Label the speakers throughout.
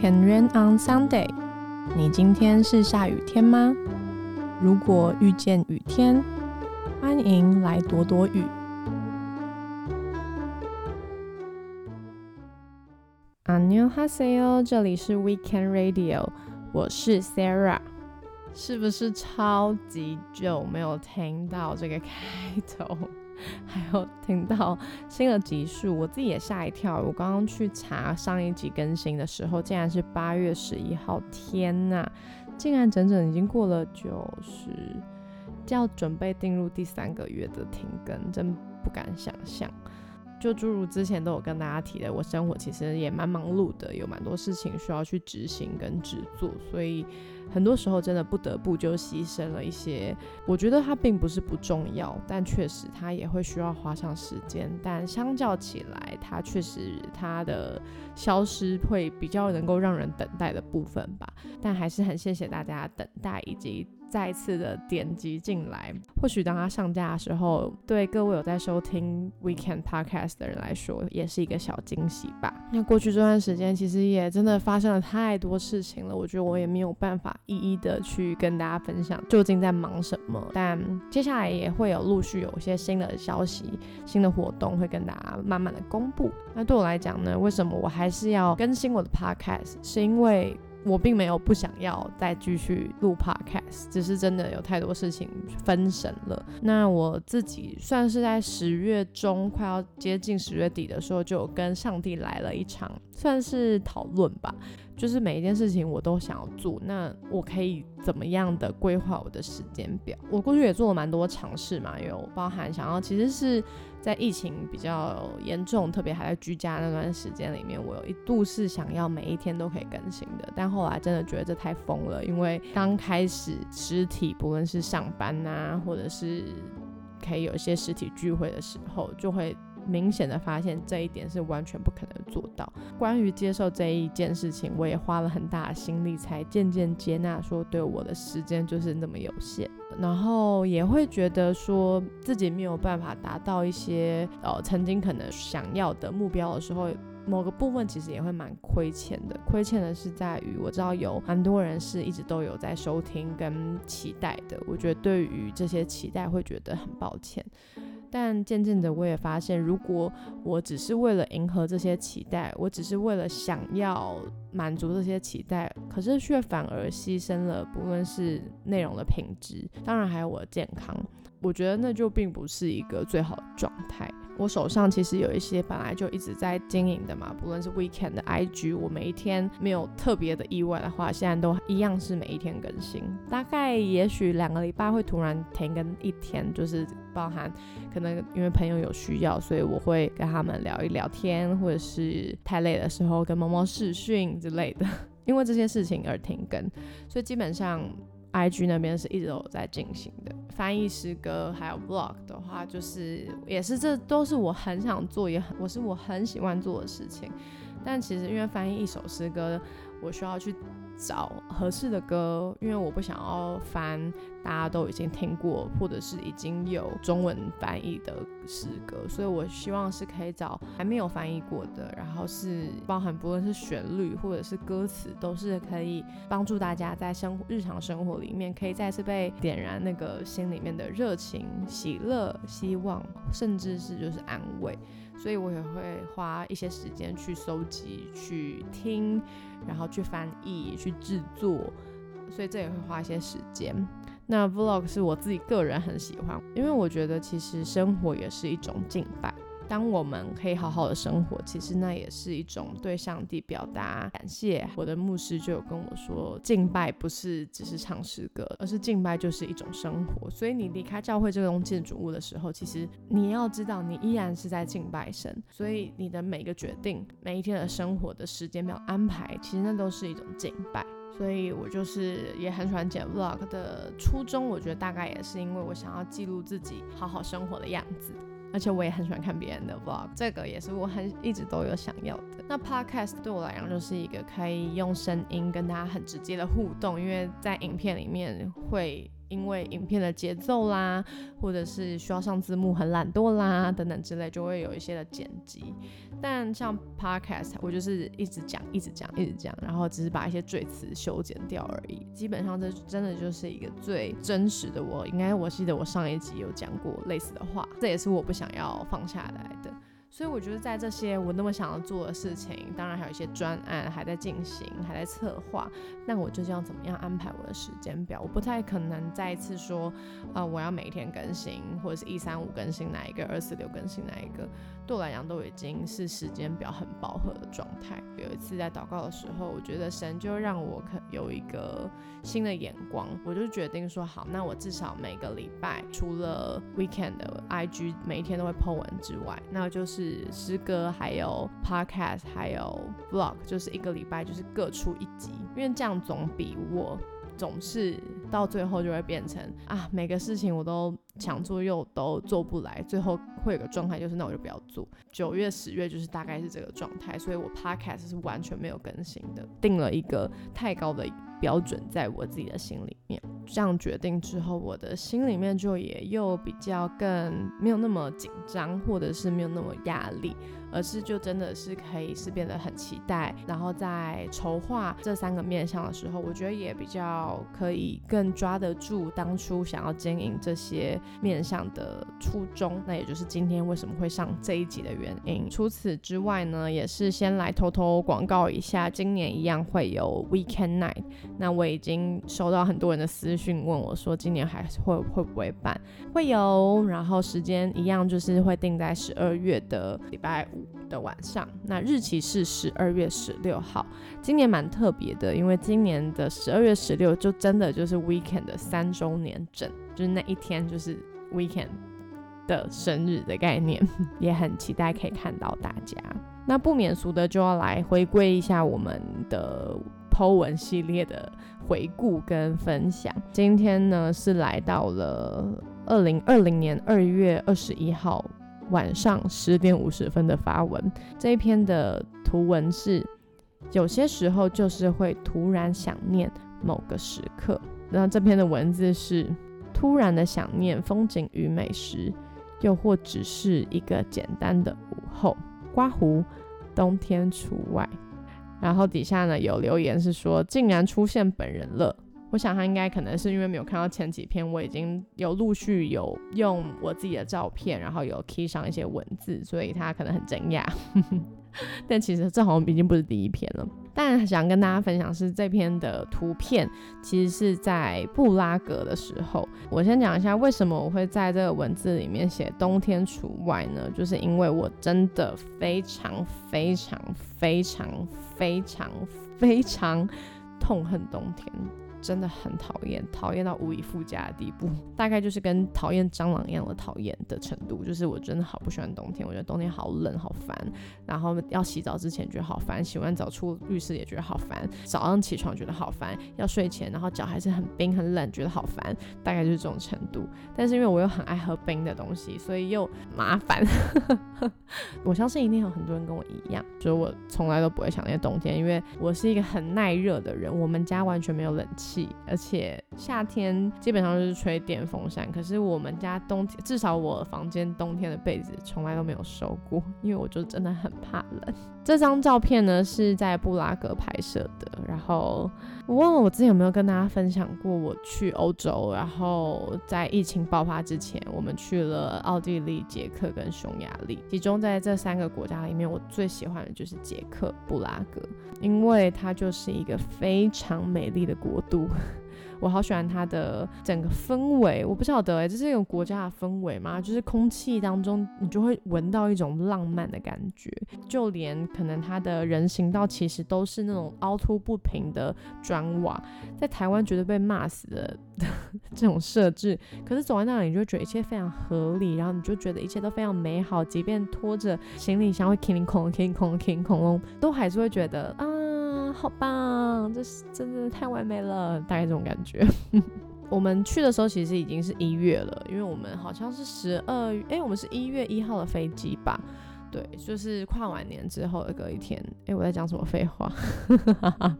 Speaker 1: Can rain on Sunday？你今天是下雨天吗？如果遇见雨天，欢迎来躲躲雨。안녕하세 요， 这里是 Weekend Radio，我是 Sarah。是不是超级久没有听到这个开头？ 还有听到新的集数，我自己也吓一跳。我刚刚去查上一集更新的时候，竟然是八月十一号。天呐，竟然整整已经过了九十，要准备进入第三个月的停更，真不敢想象。就诸如之前都有跟大家提的，我生活其实也蛮忙碌的，有蛮多事情需要去执行跟制作，所以。很多时候真的不得不就牺牲了一些，我觉得它并不是不重要，但确实它也会需要花上时间。但相较起来，它确实它的消失会比较能够让人等待的部分吧。但还是很谢谢大家等待以及。再次的点击进来，或许当它上架的时候，对各位有在收听 Weekend Podcast 的人来说，也是一个小惊喜吧。那过去这段时间，其实也真的发生了太多事情了，我觉得我也没有办法一一的去跟大家分享究竟在忙什么。但接下来也会有陆续有一些新的消息、新的活动会跟大家慢慢的公布。那对我来讲呢，为什么我还是要更新我的 Podcast？是因为我并没有不想要再继续录 podcast，只是真的有太多事情分神了。那我自己算是在十月中快要接近十月底的时候，就跟上帝来了一场算是讨论吧。就是每一件事情我都想要做，那我可以怎么样的规划我的时间表？我过去也做了蛮多尝试嘛，有包含想要，其实是在疫情比较严重，特别还在居家那段时间里面，我有一度是想要每一天都可以更新的，但后来真的觉得这太疯了，因为刚开始实体不论是上班啊，或者是可以有一些实体聚会的时候，就会。明显的发现这一点是完全不可能做到。关于接受这一件事情，我也花了很大的心力，才渐渐接纳说，对我的时间就是那么有限。然后也会觉得说自己没有办法达到一些呃曾经可能想要的目标的时候，某个部分其实也会蛮亏欠的。亏欠的是在于我知道有蛮多人是一直都有在收听跟期待的，我觉得对于这些期待会觉得很抱歉。但渐渐的，我也发现，如果我只是为了迎合这些期待，我只是为了想要满足这些期待，可是却反而牺牲了不论是内容的品质，当然还有我的健康，我觉得那就并不是一个最好的状态。我手上其实有一些本来就一直在经营的嘛，不论是 Weekend 的 IG，我每一天没有特别的意外的话，现在都一样是每一天更新。大概也许两个礼拜会突然停更一天，就是包含可能因为朋友有需要，所以我会跟他们聊一聊天，或者是太累的时候跟猫猫视讯之类的，因为这些事情而停更，所以基本上。I G 那边是一直都有在进行的，翻译诗歌还有 Vlog 的话，就是也是这都是我很想做，也很我是我很喜欢做的事情，但其实因为翻译一首诗歌，我需要去。找合适的歌，因为我不想要翻大家都已经听过或者是已经有中文翻译的诗歌，所以我希望是可以找还没有翻译过的，然后是包含不论是旋律或者是歌词，都是可以帮助大家在生日常生活里面可以再次被点燃那个心里面的热情、喜乐、希望，甚至是就是安慰。所以我也会花一些时间去搜集、去听，然后去翻译、去制作，所以这也会花一些时间。那 Vlog 是我自己个人很喜欢，因为我觉得其实生活也是一种敬拜。当我们可以好好的生活，其实那也是一种对上帝表达感谢。我的牧师就有跟我说，敬拜不是只是唱诗歌，而是敬拜就是一种生活。所以你离开教会这栋建筑物的时候，其实你要知道，你依然是在敬拜神。所以你的每个决定，每一天的生活的时间表安排，其实那都是一种敬拜。所以我就是也很喜欢剪 vlog 的初衷，我觉得大概也是因为我想要记录自己好好生活的样子。而且我也很喜欢看别人的 vlog，这个也是我很一直都有想要的。那 podcast 对我来讲就是一个可以用声音跟大家很直接的互动，因为在影片里面会。因为影片的节奏啦，或者是需要上字幕很懒惰啦等等之类，就会有一些的剪辑。但像 podcast，我就是一直讲，一直讲，一直讲，然后只是把一些赘词修剪掉而已。基本上这真的就是一个最真实的我。应该我记得我上一集有讲过类似的话，这也是我不想要放下来的。所以我觉得在这些我那么想要做的事情，当然还有一些专案还在进行，还在策划。那我究竟要怎么样安排我的时间表？我不太可能再一次说，呃，我要每天更新，或者是一三五更新哪一个，二四六更新哪一个。对我来讲，都已经是时间表很饱和的状态。有一次在祷告的时候，我觉得神就让我可有一个新的眼光，我就决定说，好，那我至少每个礼拜，除了 weekend 的 IG 每一天都会 po 文之外，那就是是诗歌，还有 podcast，还有 vlog，就是一个礼拜就是各出一集，因为这样总比我。总是到最后就会变成啊，每个事情我都想做又都做不来，最后会有个状态就是那我就不要做。九月、十月就是大概是这个状态，所以我 podcast 是完全没有更新的，定了一个太高的标准在我自己的心里面。这样决定之后，我的心里面就也又比较更没有那么紧张，或者是没有那么压力。而是就真的是可以是变得很期待，然后在筹划这三个面向的时候，我觉得也比较可以更抓得住当初想要经营这些面向的初衷，那也就是今天为什么会上这一集的原因。除此之外呢，也是先来偷偷广告一下，今年一样会有 Weekend Night。那我已经收到很多人的私讯问我说，今年还会会不会办？会有，然后时间一样就是会定在十二月的礼拜五。的晚上，那日期是十二月十六号。今年蛮特别的，因为今年的十二月十六就真的就是 Weekend 的三周年整，就是那一天就是 Weekend 的生日的概念，也很期待可以看到大家。那不免俗的就要来回归一下我们的 Po 文系列的回顾跟分享。今天呢是来到了二零二零年二月二十一号。晚上十点五十分的发文，这一篇的图文是：有些时候就是会突然想念某个时刻。那这篇的文字是：突然的想念风景与美食，又或只是一个简单的午后。刮胡，冬天除外。然后底下呢有留言是说：竟然出现本人了。我想他应该可能是因为没有看到前几篇，我已经有陆续有用我自己的照片，然后有 key 上一些文字，所以他可能很惊讶。但其实这好像已经不是第一篇了。但想跟大家分享是这篇的图片，其实是在布拉格的时候。我先讲一下为什么我会在这个文字里面写冬天除外呢？就是因为我真的非常非常非常非常非常痛恨冬天。真的很讨厌，讨厌到无以复加的地步，大概就是跟讨厌蟑螂一样的讨厌的程度。就是我真的好不喜欢冬天，我觉得冬天好冷好烦，然后要洗澡之前觉得好烦，洗完澡出浴室也觉得好烦，早上起床觉得好烦，要睡前然后脚还是很冰很冷，觉得好烦，大概就是这种程度。但是因为我又很爱喝冰的东西，所以又麻烦。我相信一定有很多人跟我一样，就是我从来都不会想念冬天，因为我是一个很耐热的人，我们家完全没有冷气。而且夏天基本上就是吹电风扇，可是我们家冬天，至少我房间冬天的被子从来都没有收过，因为我就真的很怕冷。这张照片呢是在布拉格拍摄的，然后我忘了我之前有没有跟大家分享过，我去欧洲，然后在疫情爆发之前，我们去了奥地利、捷克跟匈牙利，其中在这三个国家里面，我最喜欢的就是捷克布拉格，因为它就是一个非常美丽的国度。我好喜欢它的整个氛围，我不晓得哎，这是一种国家的氛围吗？就是空气当中你就会闻到一种浪漫的感觉，就连可能它的人行道其实都是那种凹凸不平的砖瓦，在台湾绝对被骂死的这种设置，可是走在那里你就觉得一切非常合理，然后你就觉得一切都非常美好，即便拖着行李箱会 king 空 king 空 king 恐龙，都还是会觉得啊。好棒，这是真的太完美了，大概这种感觉。我们去的时候其实已经是一月了，因为我们好像是十二，哎，我们是一月一号的飞机吧？对，就是跨完年之后的隔一天。哎，我在讲什么废话？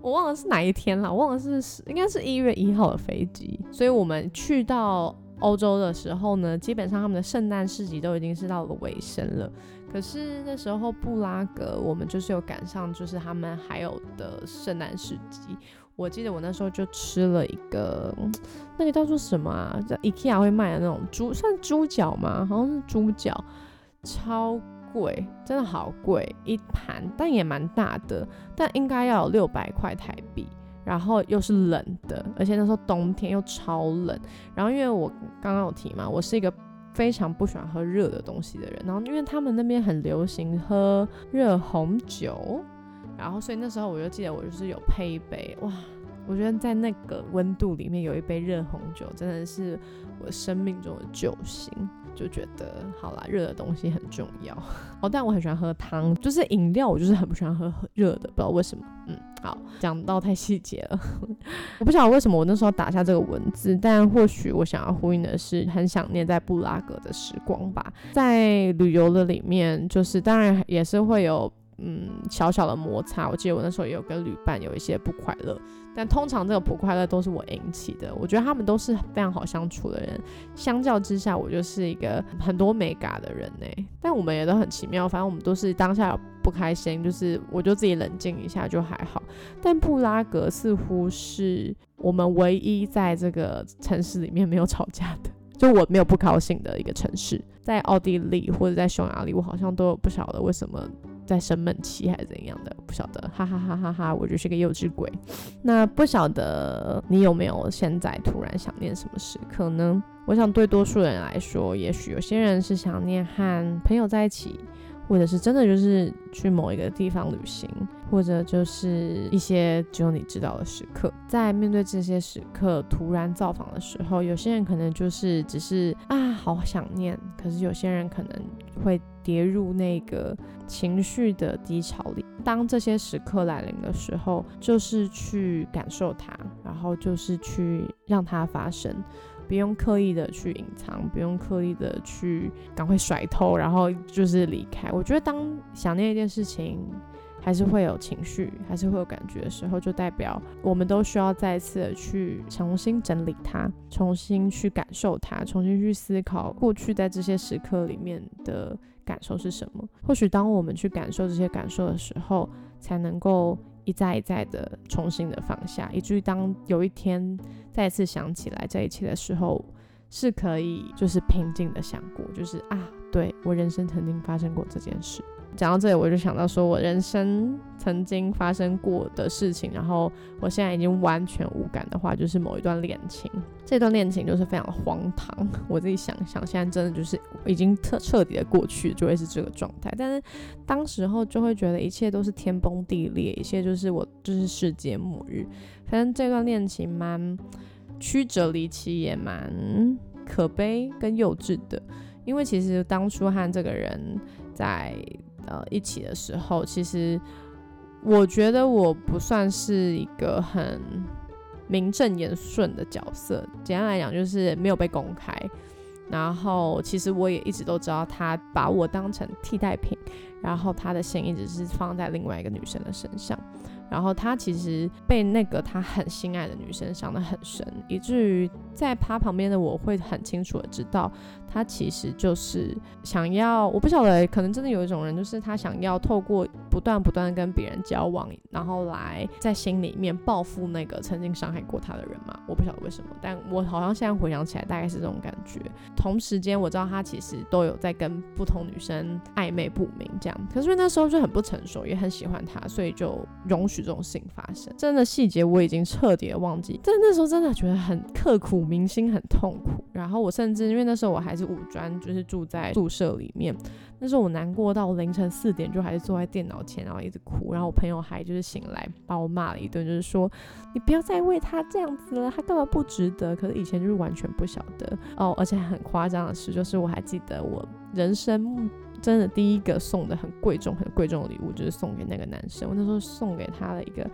Speaker 1: 我忘了是哪一天了，我忘了是应该是一月一号的飞机，所以我们去到欧洲的时候呢，基本上他们的圣诞市集都已经是到了尾声了。可是那时候布拉格，我们就是有赶上，就是他们还有的圣诞市集。我记得我那时候就吃了一个，那个叫做什么啊？叫 IKEA 会卖的那种猪，算猪脚吗？好像是猪脚，超贵，真的好贵一盘，但也蛮大的，但应该要有六百块台币。然后又是冷的，而且那时候冬天又超冷。然后因为我刚刚有提嘛，我是一个非常不喜欢喝热的东西的人。然后因为他们那边很流行喝热红酒。然后，所以那时候我就记得，我就是有配一杯哇，我觉得在那个温度里面有一杯热红酒，真的是我生命中的救星。就觉得好啦，热的东西很重要哦。但我很喜欢喝汤，就是饮料，我就是很不喜欢喝热的，不知道为什么。嗯，好，讲到太细节了，我不晓得为什么我那时候打下这个文字，但或许我想要呼应的是，很想念在布拉格的时光吧。在旅游的里面，就是当然也是会有。嗯，小小的摩擦，我记得我那时候也有跟旅伴有一些不快乐，但通常这个不快乐都是我引起的。我觉得他们都是非常好相处的人，相较之下，我就是一个很多美感的人呢。但我们也都很奇妙，反正我们都是当下不开心，就是我就自己冷静一下就还好。但布拉格似乎是我们唯一在这个城市里面没有吵架的，就我没有不高兴的一个城市。在奥地利或者在匈牙利，我好像都不晓得为什么。在生闷气还是怎样的，不晓得，哈哈哈哈哈！我就是个幼稚鬼。那不晓得你有没有现在突然想念什么时刻呢？我想对多数人来说，也许有些人是想念和朋友在一起，或者是真的就是去某一个地方旅行，或者就是一些只有你知道的时刻。在面对这些时刻突然造访的时候，有些人可能就是只是啊，好想念。可是有些人可能会。跌入那个情绪的低潮里。当这些时刻来临的时候，就是去感受它，然后就是去让它发生，不用刻意的去隐藏，不用刻意的去赶快甩头，然后就是离开。我觉得，当想念一件事情，还是会有情绪，还是会有感觉的时候，就代表我们都需要再次的去重新整理它，重新去感受它，重新去思考过去在这些时刻里面的。感受是什么？或许当我们去感受这些感受的时候，才能够一再一再的重新的放下，以至于当有一天再次想起来这一切的时候，是可以就是平静的想过，就是啊，对我人生曾经发生过这件事。讲到这里，我就想到说我人生曾经发生过的事情，然后我现在已经完全无感的话，就是某一段恋情。这段恋情就是非常荒唐。我自己想想，现在真的就是已经彻彻底的过去，就会是这个状态。但是当时候就会觉得一切都是天崩地裂，一切就是我就是世界末日。反正这段恋情蛮曲折离奇，也蛮可悲跟幼稚的。因为其实当初和这个人在。呃，一起的时候，其实我觉得我不算是一个很名正言顺的角色。简单来讲，就是没有被公开。然后，其实我也一直都知道他把我当成替代品，然后他的心一直是放在另外一个女生的身上。然后他其实被那个他很心爱的女生伤得很深，以至于在他旁边的我会很清楚的知道。他其实就是想要，我不晓得，可能真的有一种人，就是他想要透过不断不断跟别人交往，然后来在心里面报复那个曾经伤害过他的人嘛。我不晓得为什么，但我好像现在回想起来，大概是这种感觉。同时间，我知道他其实都有在跟不同女生暧昧不明这样，可是那时候就很不成熟，也很喜欢他，所以就容许这种事情发生。真的细节我已经彻底的忘记，但那时候真的觉得很刻骨铭心，很痛苦。然后我甚至因为那时候我还是。五专就是住在宿舍里面，那时候我难过到凌晨四点，就还是坐在电脑前，然后一直哭。然后我朋友还就是醒来把我骂了一顿，就是说你不要再为他这样子了，他根本不值得。可是以前就是完全不晓得哦，而且很夸张的事，就是我还记得我人生真的第一个送的很贵重、很贵重的礼物，就是送给那个男生。我那时候送给他的一个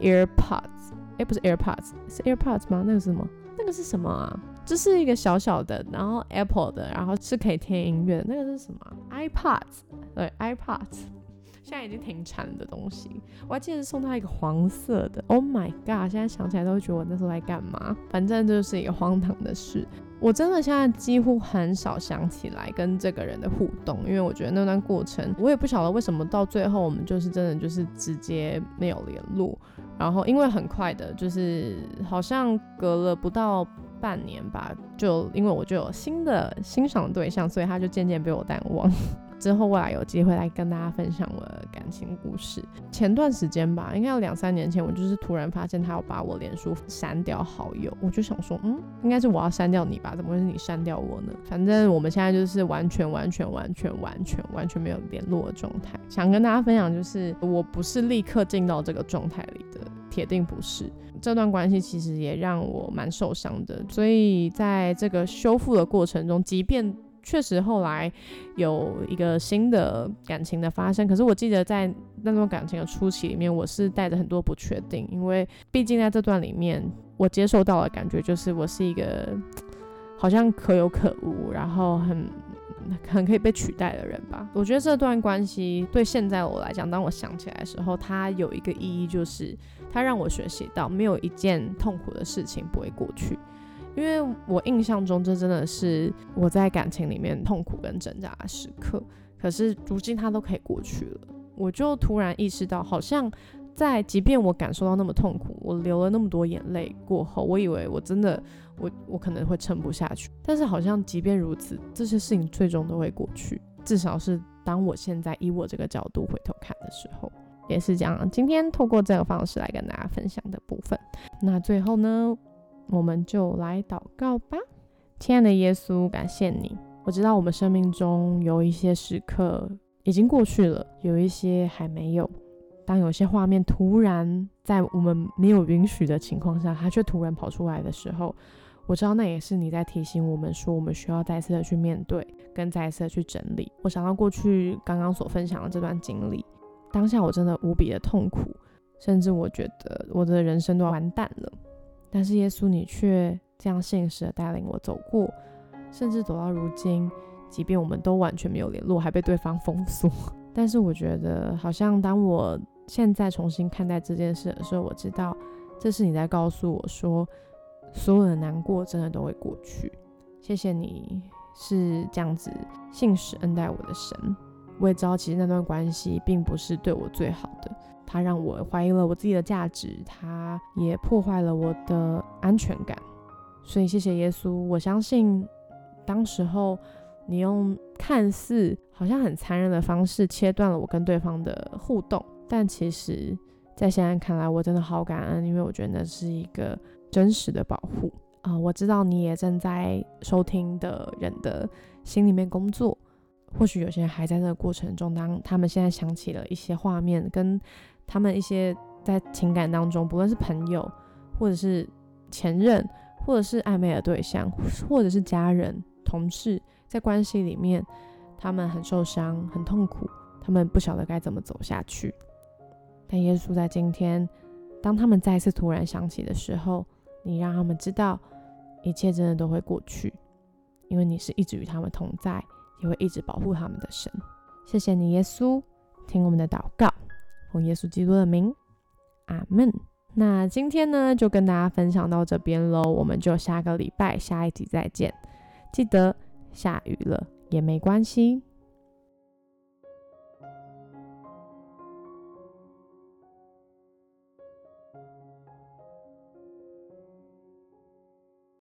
Speaker 1: AirPods，哎，不是 AirPods，是 AirPods 吗？那个是什么？那个是什么啊？这是一个小小的，然后 Apple 的，然后是可以听音乐的。那个是什么？iPods，对，iPods。现在已经停产的东西。我还记得送他一个黄色的，Oh my god！现在想起来都会觉得我那时候在干嘛。反正就是一个荒唐的事。我真的现在几乎很少想起来跟这个人的互动，因为我觉得那段过程，我也不晓得为什么到最后我们就是真的就是直接没有联络。然后因为很快的，就是好像隔了不到半年吧，就因为我就有新的欣赏对象，所以他就渐渐被我淡忘。之后未来有机会来跟大家分享我的感情故事。前段时间吧，应该有两三年前，我就是突然发现他要把我脸书删掉好友，我就想说，嗯，应该是我要删掉你吧？怎么会是你删掉我呢？反正我们现在就是完全完全完全完全完全没有联络的状态。想跟大家分享，就是我不是立刻进到这个状态里的，铁定不是。这段关系其实也让我蛮受伤的，所以在这个修复的过程中，即便确实，后来有一个新的感情的发生。可是我记得在那段感情的初期里面，我是带着很多不确定，因为毕竟在这段里面，我接受到的感觉就是我是一个 好像可有可无，然后很很可以被取代的人吧。我觉得这段关系对现在我来讲，当我想起来的时候，它有一个意义，就是它让我学习到没有一件痛苦的事情不会过去。因为我印象中，这真的是我在感情里面痛苦跟挣扎的时刻。可是如今它都可以过去了，我就突然意识到，好像在即便我感受到那么痛苦，我流了那么多眼泪过后，我以为我真的我我可能会撑不下去。但是好像即便如此，这些事情最终都会过去。至少是当我现在以我这个角度回头看的时候，也是这样。今天透过这个方式来跟大家分享的部分，那最后呢？我们就来祷告吧，亲爱的耶稣，感谢你。我知道我们生命中有一些时刻已经过去了，有一些还没有。当有些画面突然在我们没有允许的情况下，它却突然跑出来的时候，我知道那也是你在提醒我们说，我们需要再次的去面对，跟再次的去整理。我想到过去刚刚所分享的这段经历，当下我真的无比的痛苦，甚至我觉得我的人生都要完蛋了。但是耶稣，你却这样现实的带领我走过，甚至走到如今，即便我们都完全没有联络，还被对方封锁。但是我觉得，好像当我现在重新看待这件事的时候，我知道这是你在告诉我说，所有的难过真的都会过去。谢谢你是这样子信实恩待我的神。我也知道，其实那段关系并不是对我最好的。它让我怀疑了我自己的价值，它也破坏了我的安全感。所以谢谢耶稣，我相信当时候你用看似好像很残忍的方式切断了我跟对方的互动，但其实，在现在看来，我真的好感恩，因为我觉得那是一个真实的保护啊！我知道你也正在收听的人的心里面工作，或许有些人还在那个过程中，当他们现在想起了一些画面跟。他们一些在情感当中，不论是朋友，或者是前任，或者是暧昧的对象，或者是家人、同事，在关系里面，他们很受伤、很痛苦，他们不晓得该怎么走下去。但耶稣在今天，当他们再次突然想起的时候，你让他们知道，一切真的都会过去，因为你是一直与他们同在，也会一直保护他们的神。谢谢你，耶稣，听我们的祷告。奉耶稣基督的名，阿门。那今天呢，就跟大家分享到这边喽。我们就下个礼拜下一集再见。记得下雨了也没关系。